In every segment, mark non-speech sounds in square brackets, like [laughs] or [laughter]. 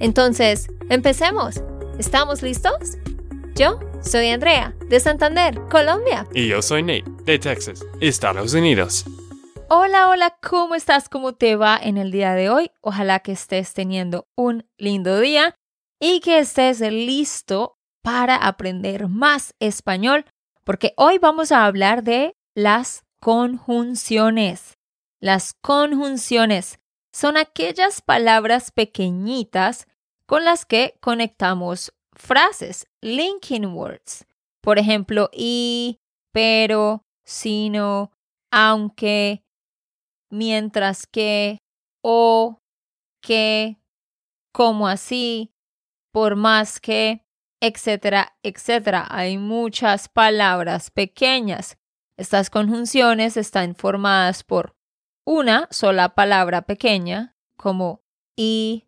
Entonces, empecemos. ¿Estamos listos? Yo soy Andrea, de Santander, Colombia. Y yo soy Nate, de Texas, Estados Unidos. Hola, hola, ¿cómo estás? ¿Cómo te va en el día de hoy? Ojalá que estés teniendo un lindo día y que estés listo para aprender más español porque hoy vamos a hablar de las conjunciones. Las conjunciones son aquellas palabras pequeñitas con las que conectamos frases, linking words. Por ejemplo, y, pero, sino, aunque, mientras que, o, que, como así, por más que etcétera, etcétera. Hay muchas palabras pequeñas. Estas conjunciones están formadas por una sola palabra pequeña, como y,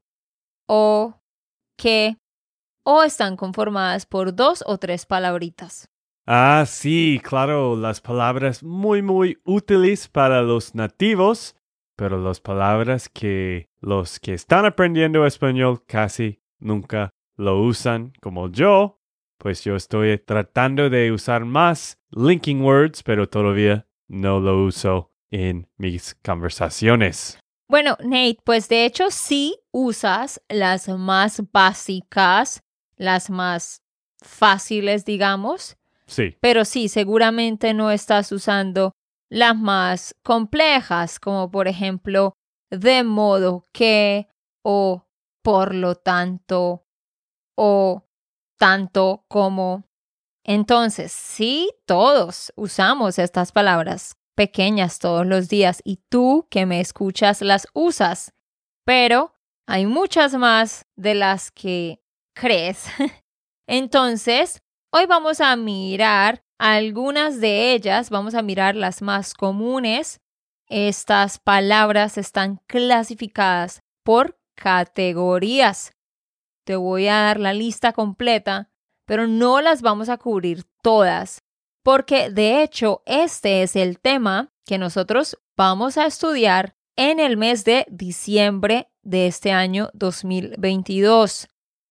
o, que, o están conformadas por dos o tres palabritas. Ah, sí, claro, las palabras muy, muy útiles para los nativos, pero las palabras que los que están aprendiendo español casi nunca lo usan como yo, pues yo estoy tratando de usar más linking words, pero todavía no lo uso en mis conversaciones. Bueno, Nate, pues de hecho sí usas las más básicas, las más fáciles, digamos. Sí. Pero sí, seguramente no estás usando las más complejas, como por ejemplo, de modo que o por lo tanto o tanto como. Entonces, sí, todos usamos estas palabras pequeñas todos los días y tú que me escuchas las usas, pero hay muchas más de las que crees. [laughs] Entonces, hoy vamos a mirar algunas de ellas, vamos a mirar las más comunes. Estas palabras están clasificadas por categorías. Te voy a dar la lista completa, pero no las vamos a cubrir todas, porque de hecho este es el tema que nosotros vamos a estudiar en el mes de diciembre de este año 2022.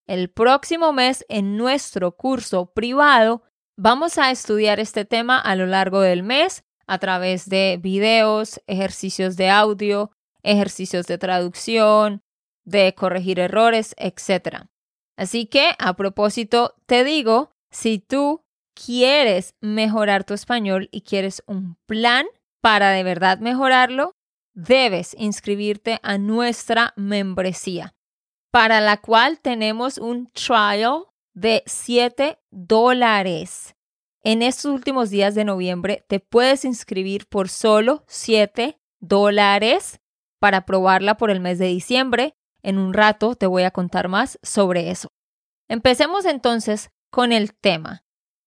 El próximo mes en nuestro curso privado vamos a estudiar este tema a lo largo del mes a través de videos, ejercicios de audio, ejercicios de traducción, de corregir errores, etc. Así que, a propósito, te digo, si tú quieres mejorar tu español y quieres un plan para de verdad mejorarlo, debes inscribirte a nuestra membresía, para la cual tenemos un trial de 7 dólares. En estos últimos días de noviembre te puedes inscribir por solo 7 dólares para probarla por el mes de diciembre en un rato te voy a contar más sobre eso. Empecemos entonces con el tema.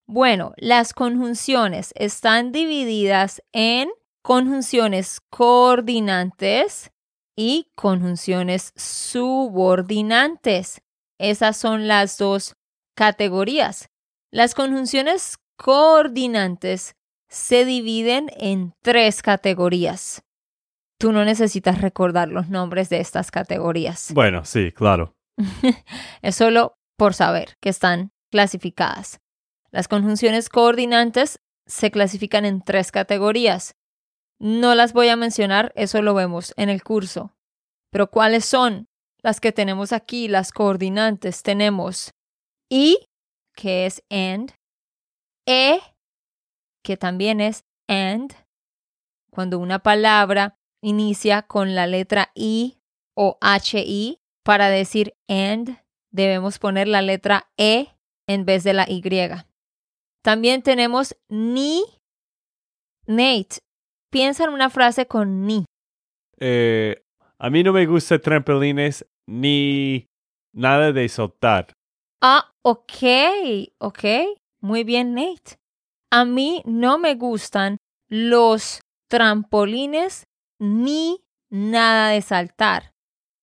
Bueno, las conjunciones están divididas en conjunciones coordinantes y conjunciones subordinantes. Esas son las dos categorías. Las conjunciones coordinantes se dividen en tres categorías tú no necesitas recordar los nombres de estas categorías. Bueno, sí, claro. [laughs] es solo por saber que están clasificadas. Las conjunciones coordinantes se clasifican en tres categorías. No las voy a mencionar, eso lo vemos en el curso. Pero ¿cuáles son las que tenemos aquí? Las coordinantes tenemos I, que es and, E, que también es and. Cuando una palabra inicia con la letra I o HI. Para decir and, debemos poner la letra E en vez de la Y. También tenemos ni. Nate, piensa en una frase con ni. Eh, a mí no me gusta trampolines ni nada de soltar. Ah, ok, ok. Muy bien, Nate. A mí no me gustan los trampolines ni nada de saltar.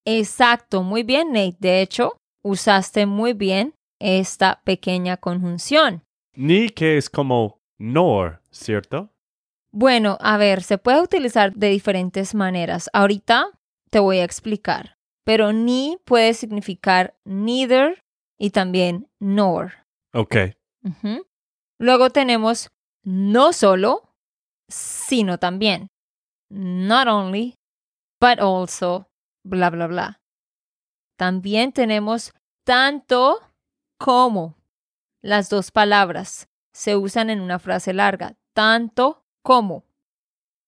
Exacto, muy bien, Nate. De hecho, usaste muy bien esta pequeña conjunción. Ni que es como nor, ¿cierto? Bueno, a ver, se puede utilizar de diferentes maneras. Ahorita te voy a explicar. Pero ni puede significar neither y también nor. Ok. Luego tenemos no solo, sino también. Not only, but also, bla, bla, bla. También tenemos tanto como. Las dos palabras se usan en una frase larga, tanto como.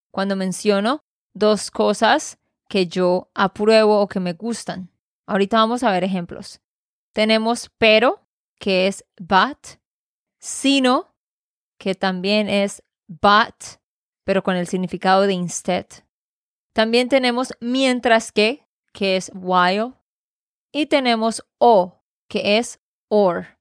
Cuando menciono dos cosas que yo apruebo o que me gustan. Ahorita vamos a ver ejemplos. Tenemos pero, que es but, sino, que también es but, pero con el significado de instead. También tenemos mientras que, que es while, y tenemos o, que es or.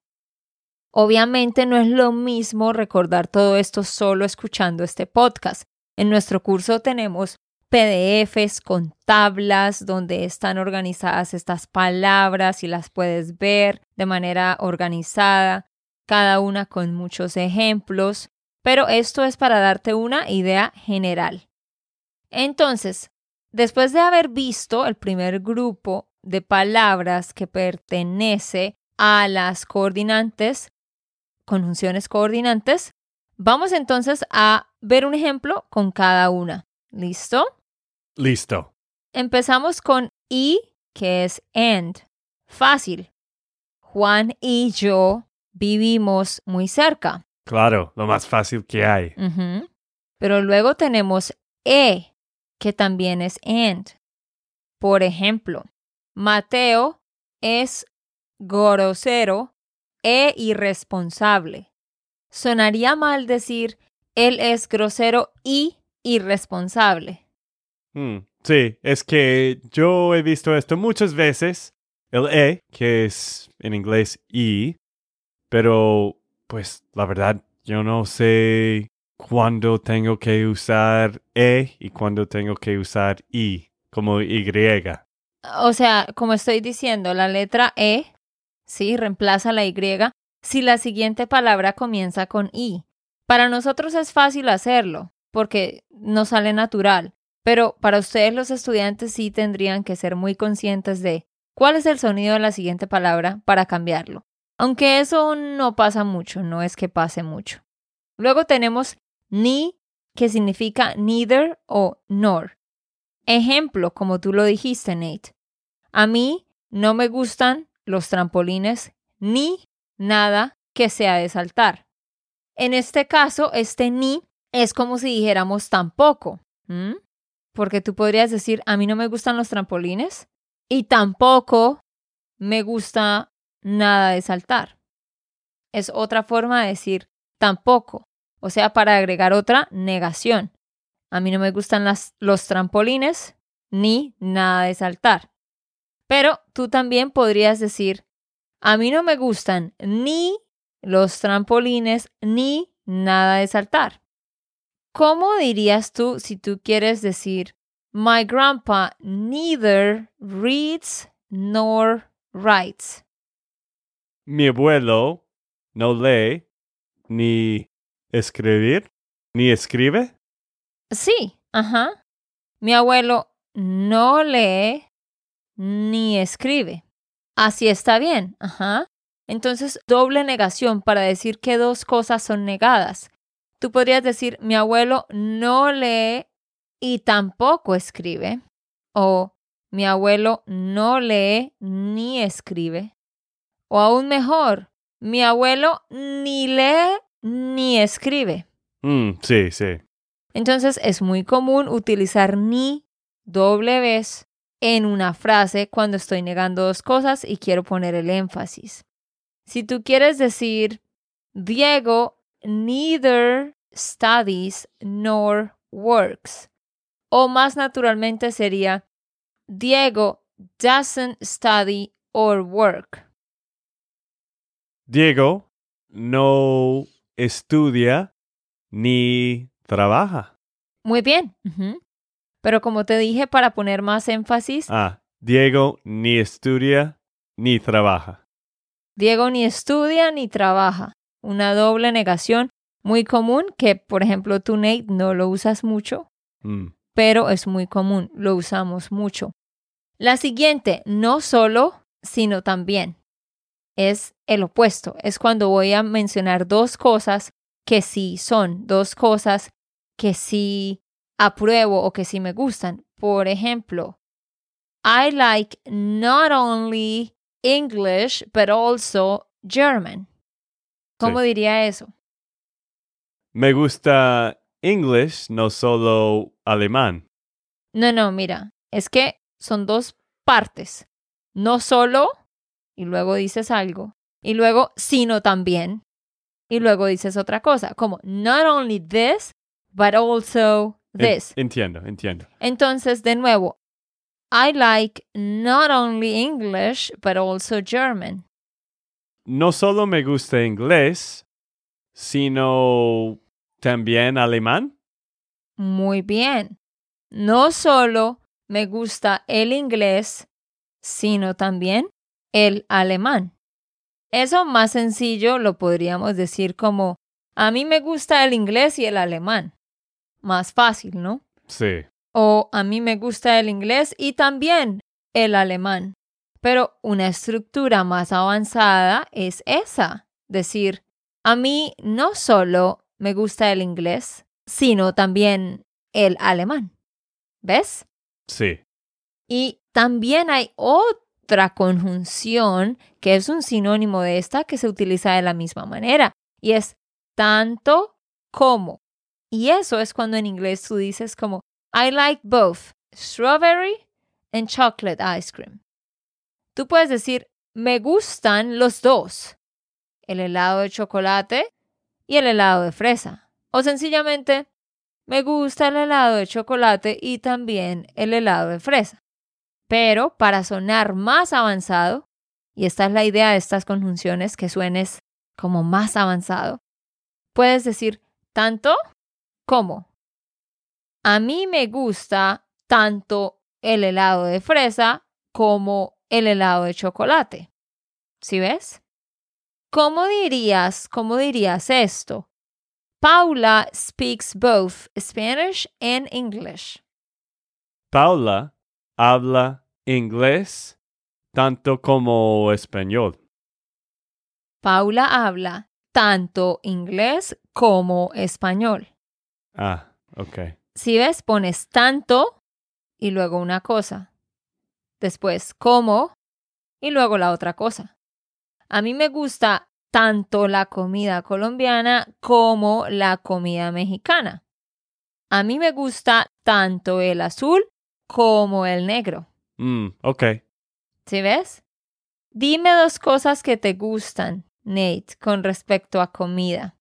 Obviamente no es lo mismo recordar todo esto solo escuchando este podcast. En nuestro curso tenemos PDFs con tablas donde están organizadas estas palabras y las puedes ver de manera organizada, cada una con muchos ejemplos, pero esto es para darte una idea general. Entonces, después de haber visto el primer grupo de palabras que pertenece a las coordinantes, conjunciones coordinantes, vamos entonces a ver un ejemplo con cada una. ¿Listo? Listo. Empezamos con y, que es and. Fácil. Juan y yo vivimos muy cerca. Claro, lo más fácil que hay. Pero luego tenemos e, que también es and. Por ejemplo, Mateo es grosero e irresponsable. Sonaría mal decir él es grosero y irresponsable. Hmm, Sí, es que yo he visto esto muchas veces. El E, que es en inglés I, pero pues la verdad yo no sé cuándo tengo que usar E y cuándo tengo que usar I, como Y. O sea, como estoy diciendo, la letra E, sí, reemplaza la Y si la siguiente palabra comienza con I. Para nosotros es fácil hacerlo, porque nos sale natural, pero para ustedes los estudiantes sí tendrían que ser muy conscientes de cuál es el sonido de la siguiente palabra para cambiarlo. Aunque eso no pasa mucho, no es que pase mucho. Luego tenemos ni, que significa neither o nor. Ejemplo, como tú lo dijiste, Nate. A mí no me gustan los trampolines ni nada que sea de saltar. En este caso, este ni es como si dijéramos tampoco. Porque tú podrías decir, a mí no me gustan los trampolines y tampoco me gusta nada de saltar. Es otra forma de decir tampoco, o sea, para agregar otra negación. A mí no me gustan los trampolines ni nada de saltar. Pero tú también podrías decir, a mí no me gustan ni los trampolines ni nada de saltar. ¿Cómo dirías tú si tú quieres decir, My grandpa neither reads nor writes? Mi abuelo no lee ni escribir, ni escribe. Sí, ajá. Mi abuelo no lee ni escribe. Así está bien, ajá. Entonces, doble negación para decir que dos cosas son negadas. Tú podrías decir, mi abuelo no lee y tampoco escribe. O mi abuelo no lee ni escribe. O aún mejor, mi abuelo ni lee ni escribe. Mm, sí, sí. Entonces es muy común utilizar ni doble vez en una frase cuando estoy negando dos cosas y quiero poner el énfasis. Si tú quieres decir, Diego neither studies nor works, o más naturalmente sería, Diego doesn't study or work. Diego no estudia ni trabaja. Muy bien. Pero como te dije, para poner más énfasis, Ah, Diego ni estudia ni trabaja. Diego ni estudia ni trabaja. Una doble negación muy común que, por ejemplo, tú, Nate, no lo usas mucho, Mm, pero es muy común, lo usamos mucho. La siguiente, no solo, sino también. Es el opuesto, es cuando voy a mencionar dos cosas que sí son, dos cosas que sí apruebo o que sí me gustan. Por ejemplo, I like not only English, but also German. ¿Cómo Sí. diría eso? Me gusta English, no solo alemán. No, no, mira, es que son dos partes. No solo, y luego dices algo, y luego, sino también, y luego dices otra cosa, como not only this, but also this. entiendo, entiendo. Entonces, de nuevo, I like not only English, but also German. No solo me gusta inglés, sino también alemán. Muy bien. No solo me gusta el inglés, sino también el alemán. Eso más sencillo lo podríamos decir como, a mí me gusta el inglés y el alemán. Más fácil, ¿no? Sí. O a mí me gusta el inglés y también el alemán. Pero una estructura más avanzada es esa, decir, a mí no solo me gusta el inglés, sino también el alemán. ¿Ves? Sí. Y también hay otra conjunción que es un sinónimo de esta que se utiliza de la misma manera y es tanto como. Y eso es cuando en inglés tú dices como I like both strawberry and chocolate ice cream. Tú puedes decir me gustan los dos, el helado de chocolate y el helado de fresa. O sencillamente me gusta el helado de chocolate y también el helado de fresa. Pero para sonar más avanzado, y esta es la idea de estas conjunciones, que suenes como más avanzado, puedes decir tanto como. A mí me gusta tanto el helado de fresa como el helado de chocolate. ¿Sí ves? ¿Cómo dirías, cómo dirías esto? Paula speaks both Spanish and English. Paula habla inglés tanto como español. Paula habla tanto inglés como español. Ah, ok. Si ves, pones tanto y luego una cosa. Después como y luego la otra cosa. A mí me gusta tanto la comida colombiana como la comida mexicana. A mí me gusta tanto el azul como el negro. Mm, ok. ¿Sí ves? Dime dos cosas que te gustan, Nate, con respecto a comida.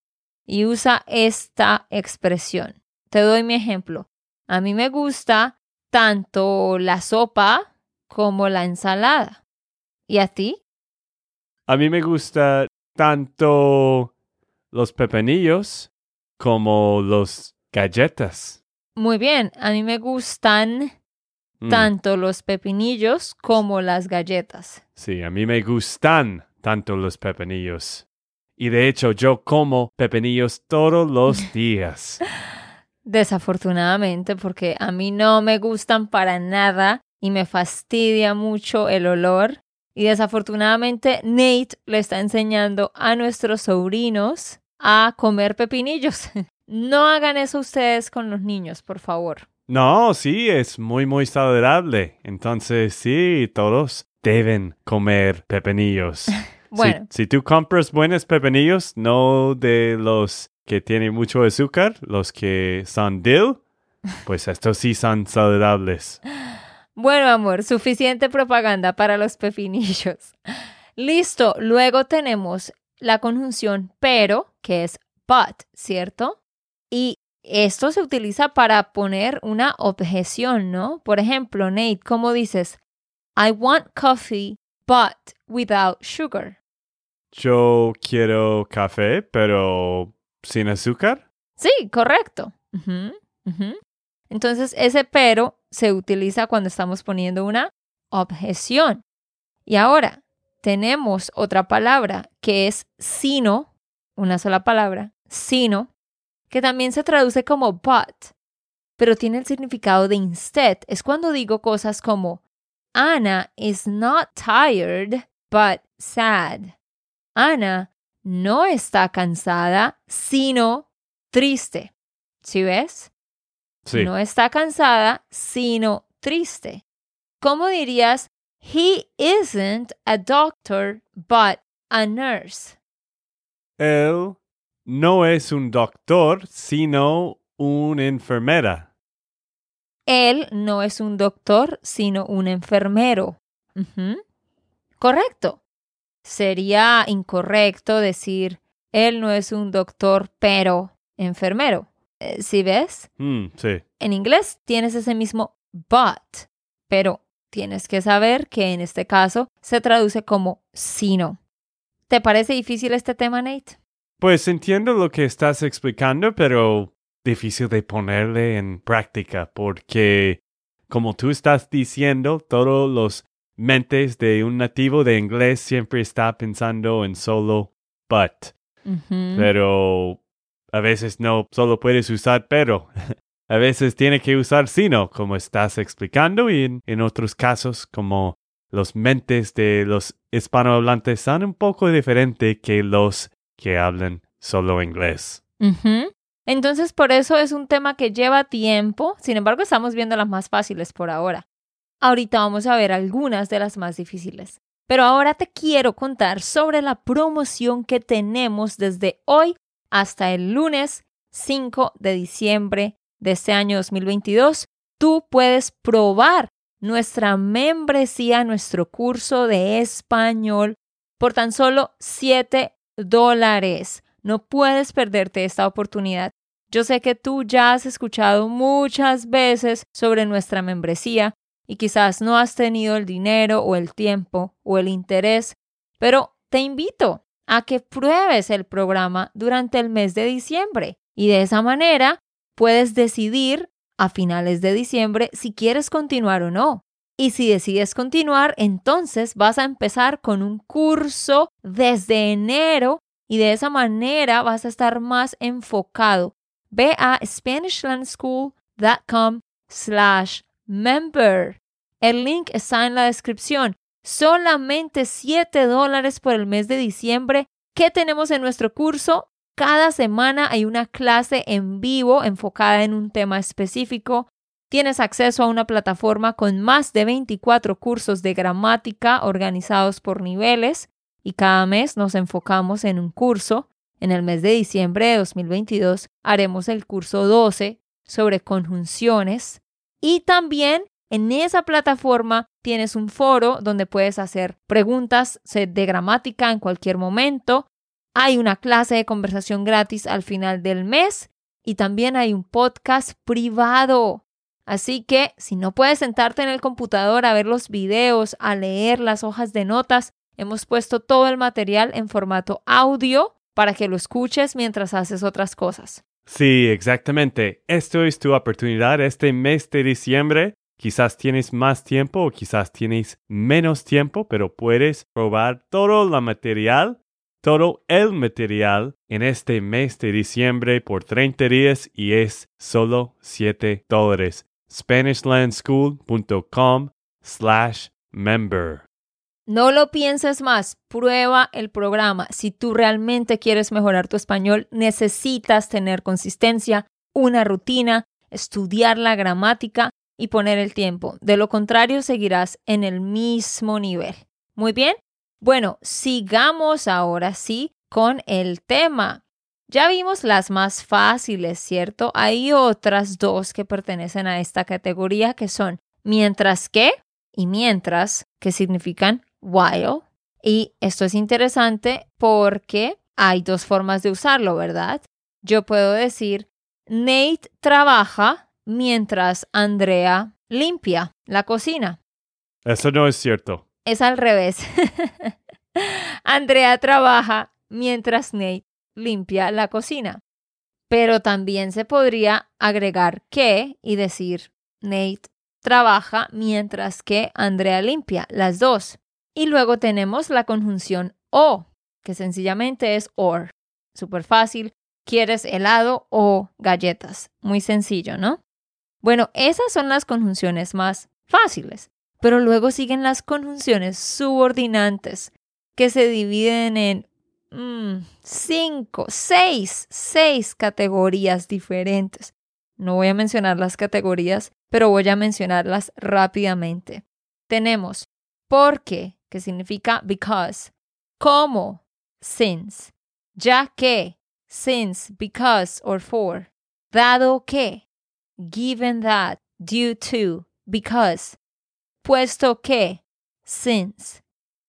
Y usa esta expresión. Te doy mi ejemplo. A mí me gusta tanto la sopa como la ensalada. ¿Y a ti? A mí me gusta tanto los pepinillos como los galletas. Muy bien, a mí me gustan Mm, tanto los pepinillos como las galletas. Sí, a mí me gustan tanto los pepinillos. Y de hecho yo como pepinillos todos los [laughs] días. Desafortunadamente, porque a mí no me gustan para nada y me fastidia mucho el olor. Y desafortunadamente Nate le está enseñando a nuestros sobrinos a comer pepinillos. [laughs] No hagan eso ustedes con los niños, por favor. No, sí, es muy, muy saludable. Entonces, sí, todos deben comer pepinillos. [laughs] Si- Bueno, si, tú compras buenos pepinillos, no de los que tienen mucho azúcar, los que son dill, pues estos sí son saludables. bueno, amor, suficiente propaganda para los pepinillos. Listo, luego tenemos la conjunción pero, que es but, ¿cierto? Y esto se utiliza para poner una objeción, ¿no? Por ejemplo, Nate, ¿cómo dices? I want coffee, but without sugar. Yo quiero café, pero sin azúcar. Sí, correcto. Entonces, ese pero se utiliza cuando estamos poniendo una objeción. Y ahora tenemos otra palabra que es sino, una sola palabra, sino, que también se traduce como but, pero tiene el significado de instead. Es cuando digo cosas como Anna is not tired, but sad. Ana no está cansada, sino triste. ¿Sí ves? Sí. No está cansada, sino triste. ¿Cómo dirías, he isn't a doctor, but a nurse? Él no es un doctor, sino una enfermera. Él no es un doctor, sino un enfermero. Correcto. Sería incorrecto decir, él no es un doctor, pero enfermero. Eh, ¿Sí ves? Hmm, sí. En inglés tienes ese mismo but, pero tienes que saber que en este caso se traduce como sino. ¿Te parece difícil este tema, Nate? Pues entiendo lo que estás explicando, pero difícil de ponerle en práctica porque, como tú estás diciendo, todos los mentes de un nativo de inglés siempre está pensando en solo but, pero a veces no solo puedes usar pero. [laughs] A veces tiene que usar sino, como estás explicando, y en, en otros casos, como los mentes de los hispanohablantes son un poco diferentes que los que hablan solo inglés. Entonces, por eso es un tema que lleva tiempo, sin embargo, estamos viendo las más fáciles por ahora. Ahorita vamos a ver algunas de las más difíciles. Pero ahora te quiero contar sobre la promoción que tenemos desde hoy hasta el lunes 5 de diciembre de este año 2022. Tú puedes probar nuestra membresía, nuestro curso de español por tan solo 7 dólares. No puedes perderte esta oportunidad. Yo sé que tú ya has escuchado muchas veces sobre nuestra membresía y quizás no has tenido el dinero o el tiempo o el interés, pero te invito a que pruebes el programa durante el mes de diciembre y de esa manera puedes decidir a finales de diciembre si quieres continuar o no. Y si decides continuar, entonces vas a empezar con un curso desde enero y de esa manera vas a estar más enfocado. Ve a SpanishLandSchool.com slash member. El link está en la descripción. Solamente 7 dólares por el mes de diciembre. ¿Qué tenemos en nuestro curso? Cada semana hay una clase en vivo enfocada en un tema específico. Tienes acceso a una plataforma con más de 24 cursos de gramática organizados por niveles y cada mes nos enfocamos en un curso. En el mes de diciembre de 2022 haremos el curso 12 sobre conjunciones y también en esa plataforma tienes un foro donde puedes hacer preguntas de gramática en cualquier momento. Hay una clase de conversación gratis al final del mes y también hay un podcast privado. Así que si no puedes sentarte en el computador a ver los videos, a leer las hojas de notas, hemos puesto todo el material en formato audio para que lo escuches mientras haces otras cosas. Sí, exactamente. Esto es tu oportunidad este mes de diciembre. Quizás tienes más tiempo o quizás tienes menos tiempo, pero puedes probar todo el material, todo el material en este mes de diciembre por 30 días y es solo 7 dólares. SpanishLandSchool.com slash member. No lo pienses más, prueba el programa. Si tú realmente quieres mejorar tu español, necesitas tener consistencia, una rutina, estudiar la gramática y poner el tiempo. De lo contrario, seguirás en el mismo nivel. Muy bien. Bueno, sigamos ahora sí con el tema. Ya vimos las más fáciles, ¿cierto? Hay otras dos que pertenecen a esta categoría que son mientras que y mientras, que significan while. Y esto es interesante porque hay dos formas de usarlo, ¿verdad? Yo puedo decir, Nate trabaja mientras Andrea limpia la cocina. Eso no es cierto. es al revés. [laughs] Andrea trabaja mientras Nate limpia la cocina. Pero también se podría agregar que y decir Nate trabaja mientras que Andrea limpia, las dos. Y luego tenemos la conjunción o, que sencillamente es or. Súper fácil. ¿Quieres helado o galletas? Muy sencillo, ¿no? Bueno, esas son las conjunciones más fáciles. Pero luego siguen las conjunciones subordinantes, que se dividen en mm, cinco, seis, seis categorías diferentes. No voy a mencionar las categorías, pero voy a mencionarlas rápidamente. Tenemos porque, que significa because, como, since, ya que, since, because or for, dado que, given that, due to, because, puesto que, since,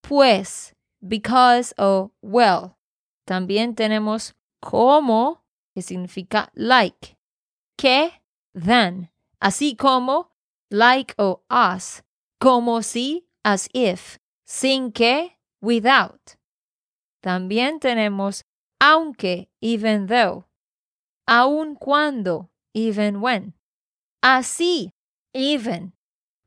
pues, because o well. También tenemos como, que significa like, que, than, así como, like o as, como si, as if, sin que, without. También tenemos aunque, even though, aun cuando, even when, así, even,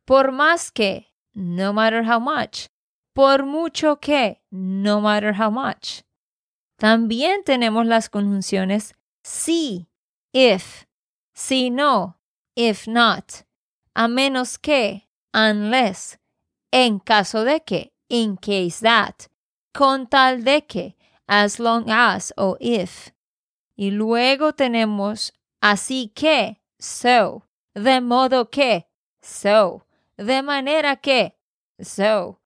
por más que, no matter how much, por mucho que, no matter how much. También tenemos las conjunciones si, if, si no, if not, a menos que, unless, en caso de que, in case that, con tal de que, as long as o if. Y luego tenemos así que, so, de modo que, so, de manera que, so,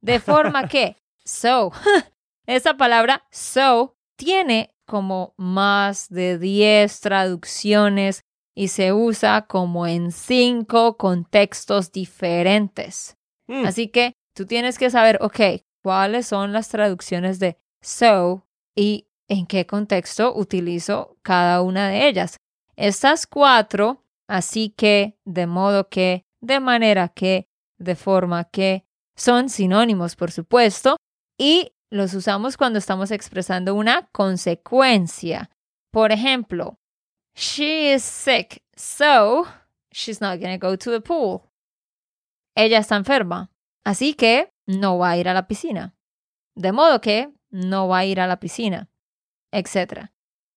de forma que, [laughs] so. [laughs] Esa palabra so tiene como más de 10 traducciones y se usa como en cinco contextos diferentes. Mm. Así que tú tienes que saber, ok, cuáles son las traducciones de so y en qué contexto utilizo cada una de ellas. Estas cuatro, así que, de modo que, de manera que, de forma que, son sinónimos, por supuesto, y los usamos cuando estamos expresando una consecuencia. Por ejemplo, she is sick, so she's not going to go to the pool. Ella está enferma, así que no va a ir a la piscina. De modo que no va a ir a la piscina, etc.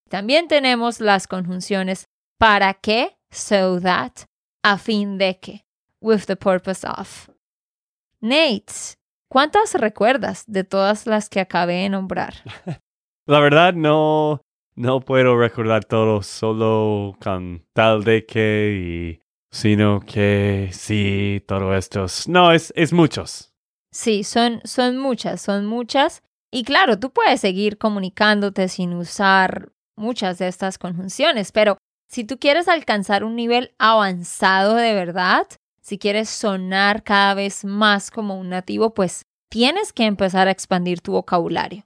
También tenemos las conjunciones para que, so that, a fin de que, with the purpose of. Nate, ¿cuántas recuerdas de todas las que acabé de nombrar? [laughs] La verdad no, no puedo recordar todos, solo con tal de que y sino que sí, todo esto. No, es, es muchos. Sí, son, son muchas, son muchas. Y claro, tú puedes seguir comunicándote sin usar muchas de estas conjunciones, pero si tú quieres alcanzar un nivel avanzado de verdad, si quieres sonar cada vez más como un nativo, pues tienes que empezar a expandir tu vocabulario.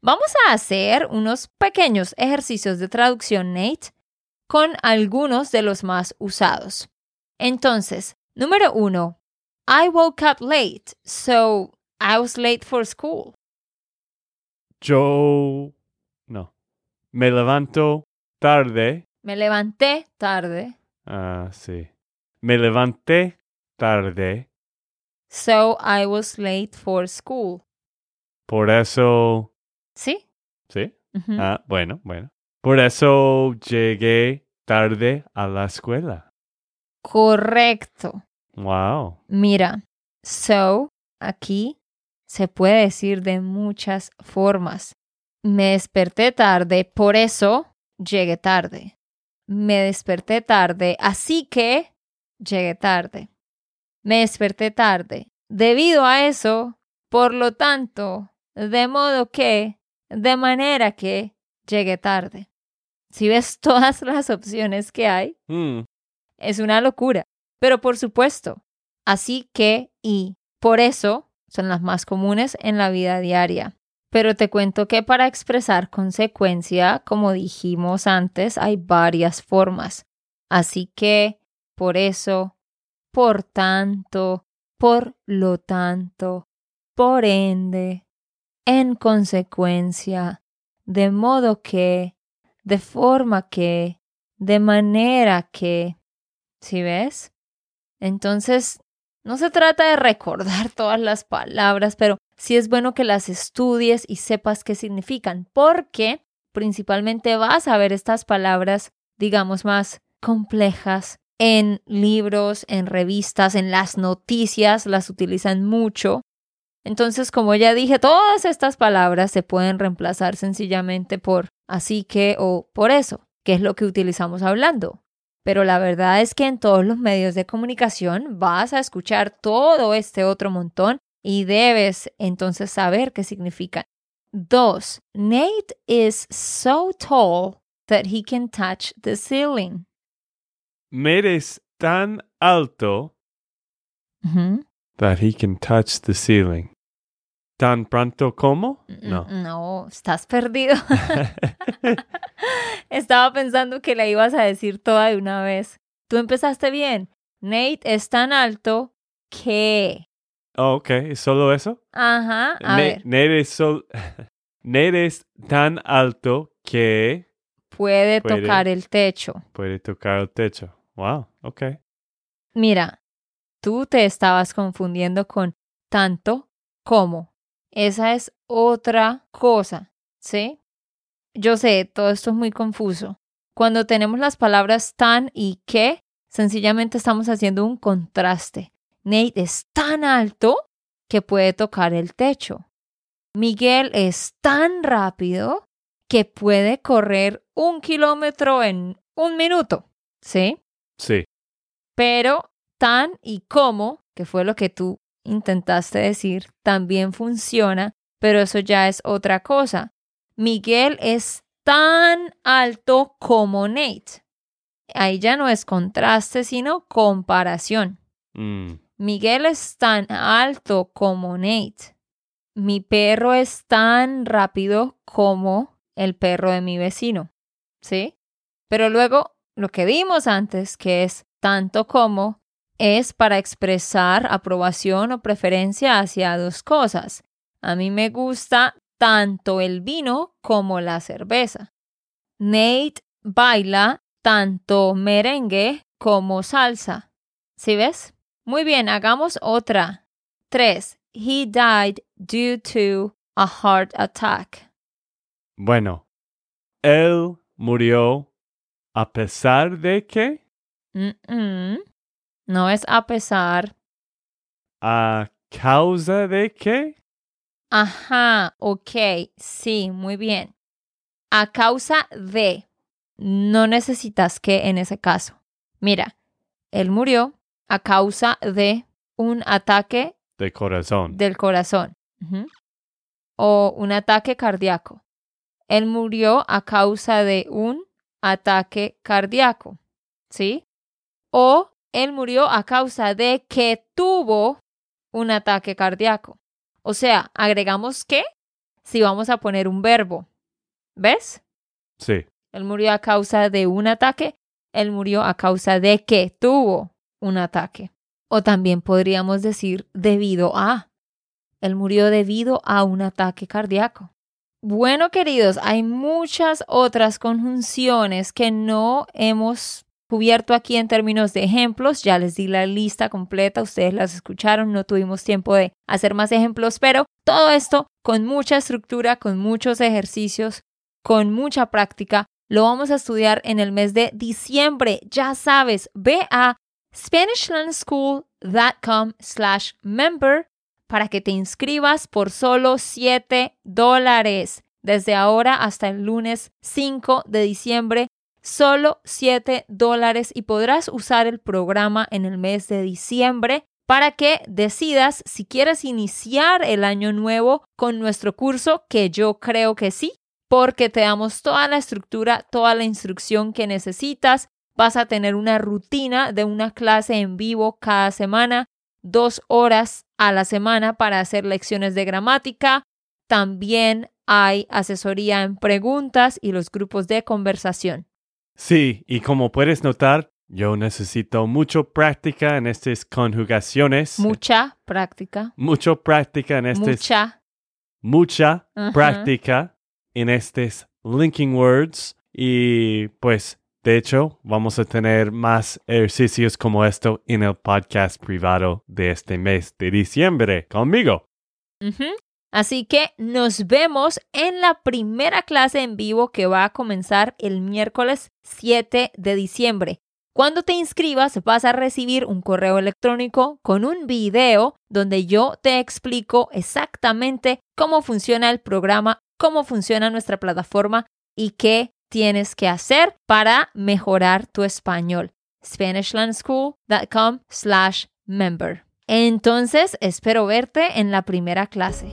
Vamos a hacer unos pequeños ejercicios de traducción, Nate, con algunos de los más usados. Entonces, número uno, I woke up late, so I was late for school. Yo... no. Me levanto tarde. Me levanté tarde. Ah, sí. Me levanté tarde. So I was late for school. Por eso. Sí. Sí. Ah, bueno, bueno. Por eso llegué tarde a la escuela. Correcto. Wow. Mira, so aquí se puede decir de muchas formas. Me desperté tarde, por eso llegué tarde. Me desperté tarde, así que llegué tarde. Me desperté tarde. Debido a eso, por lo tanto, de modo que, de manera que, llegué tarde. Si ves [laughs] todas las opciones que hay, mm. Es una locura. Pero por supuesto, así que y por eso son las más comunes en la vida diaria. Pero te cuento que para expresar consecuencia, como dijimos antes, hay varias formas. Así que por eso, por tanto, por lo tanto, por ende, en consecuencia, de modo que, de forma que, de manera que. ¿Sí ves? Entonces, no se trata de recordar [laughs] todas las palabras, pero sí es bueno que las estudies y sepas qué significan, porque principalmente vas a ver estas palabras, digamos, más complejas en libros, en revistas, en las noticias, las utilizan mucho. Entonces, como ya dije, todas estas palabras se pueden reemplazar sencillamente por así que o por eso, que es lo que utilizamos hablando. Pero la verdad es que en todos los medios de comunicación vas a escuchar todo este otro montón y debes entonces saber qué significan. Dos, Nate is so tall that he can touch the ceiling. Nate es tan alto that he can touch the ceiling. ¿Tan pronto como? No. No, estás perdido. [laughs] Estaba pensando que la ibas a decir toda de una vez. Tú empezaste bien. Nate es tan alto que. Oh, ok, ¿es solo eso? Ajá, a ver. Nate es, [laughs] Nate es tan alto que. Puede, tocar el techo. Puede tocar el techo. Wow, ok. Mira, tú te estabas confundiendo con tanto como. Esa es otra cosa, ¿sí? Yo sé, todo esto es muy confuso. Cuando tenemos las palabras tan y que, sencillamente estamos haciendo un contraste. Nate es tan alto que puede tocar el techo. Miguel es tan rápido que puede correr un kilómetro en un minuto. ¿Sí? Sí. Pero tan y como, que fue lo que tú intentaste decir, también funciona, pero eso ya es otra cosa. Miguel es tan alto como Nate. Ahí ya no es contraste, sino comparación. Mm. Miguel es tan alto como Nate. Mi perro es tan rápido como el perro de mi vecino. ¿Sí? Pero luego, lo que vimos antes, que es tanto como, es para expresar aprobación o preferencia hacia dos cosas. A mí me gusta tanto el vino como la cerveza. Nate baila tanto merengue como salsa. ¿Sí ves? Muy bien, hagamos otra. 3. He died due to a heart attack. Bueno, él murió a pesar de que. No es a pesar. ¿A causa de qué? Ajá, ok, sí, muy bien. A causa de, no necesitas que en ese caso. Mira, él murió a causa de un ataque de corazón. Del corazón. O un ataque cardíaco. Él murió a causa de un ataque cardíaco. ¿Sí? O él murió a causa de que tuvo un ataque cardíaco. O sea, agregamos que si vamos a poner un verbo. ¿Ves? Sí. Él murió a causa de un ataque. Él murió a causa de que tuvo un ataque. O también podríamos decir debido a. Él murió debido a un ataque cardíaco. Bueno, queridos, hay muchas otras conjunciones que no hemos cubierto aquí en términos de ejemplos. Ya les di la lista completa, ustedes las escucharon, no tuvimos tiempo de hacer más ejemplos, pero todo esto con mucha estructura, con muchos ejercicios, con mucha práctica. Lo vamos a estudiar en el mes de diciembre. Ya sabes, ve a SpanishLandSchool.com slash member para que te inscribas por solo 7 dólares desde ahora hasta el lunes 5 de diciembre solo 7 dólares y podrás usar el programa en el mes de diciembre para que decidas si quieres iniciar el año nuevo con nuestro curso, que yo creo que sí, porque te damos toda la estructura, toda la instrucción que necesitas. Vas a tener una rutina de una clase en vivo cada semana, dos horas a la semana para hacer lecciones de gramática. También hay asesoría en preguntas y los grupos de conversación. Sí, y como puedes notar, Yo necesito mucho práctica en estas conjugaciones. Mucha práctica. mucho práctica en estas Mucha. mucha práctica en estos linking words y pues de hecho vamos a tener más ejercicios como esto en el podcast privado de este mes de diciembre conmigo. Así que nos vemos en la primera clase en vivo que va a comenzar el miércoles 7 de diciembre. Cuando te inscribas vas a recibir un correo electrónico con un video donde yo te explico exactamente cómo funciona el programa, cómo funciona nuestra plataforma y qué tienes que hacer para mejorar tu español. SpanishLandSchool.com slash member. Entonces, espero verte en la primera clase.